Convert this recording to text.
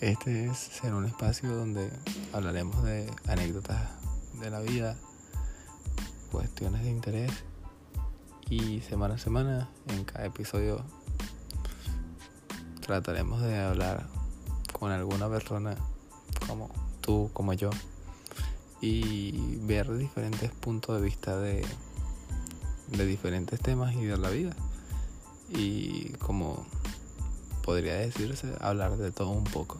Este será un espacio donde hablaremos de anécdotas de la vida, cuestiones de interés y semana a semana en cada episodio trataremos de hablar con alguna persona como tú, como yo y ver diferentes puntos de vista de, de diferentes temas y de la vida. Y como podría decirse hablar de todo un poco.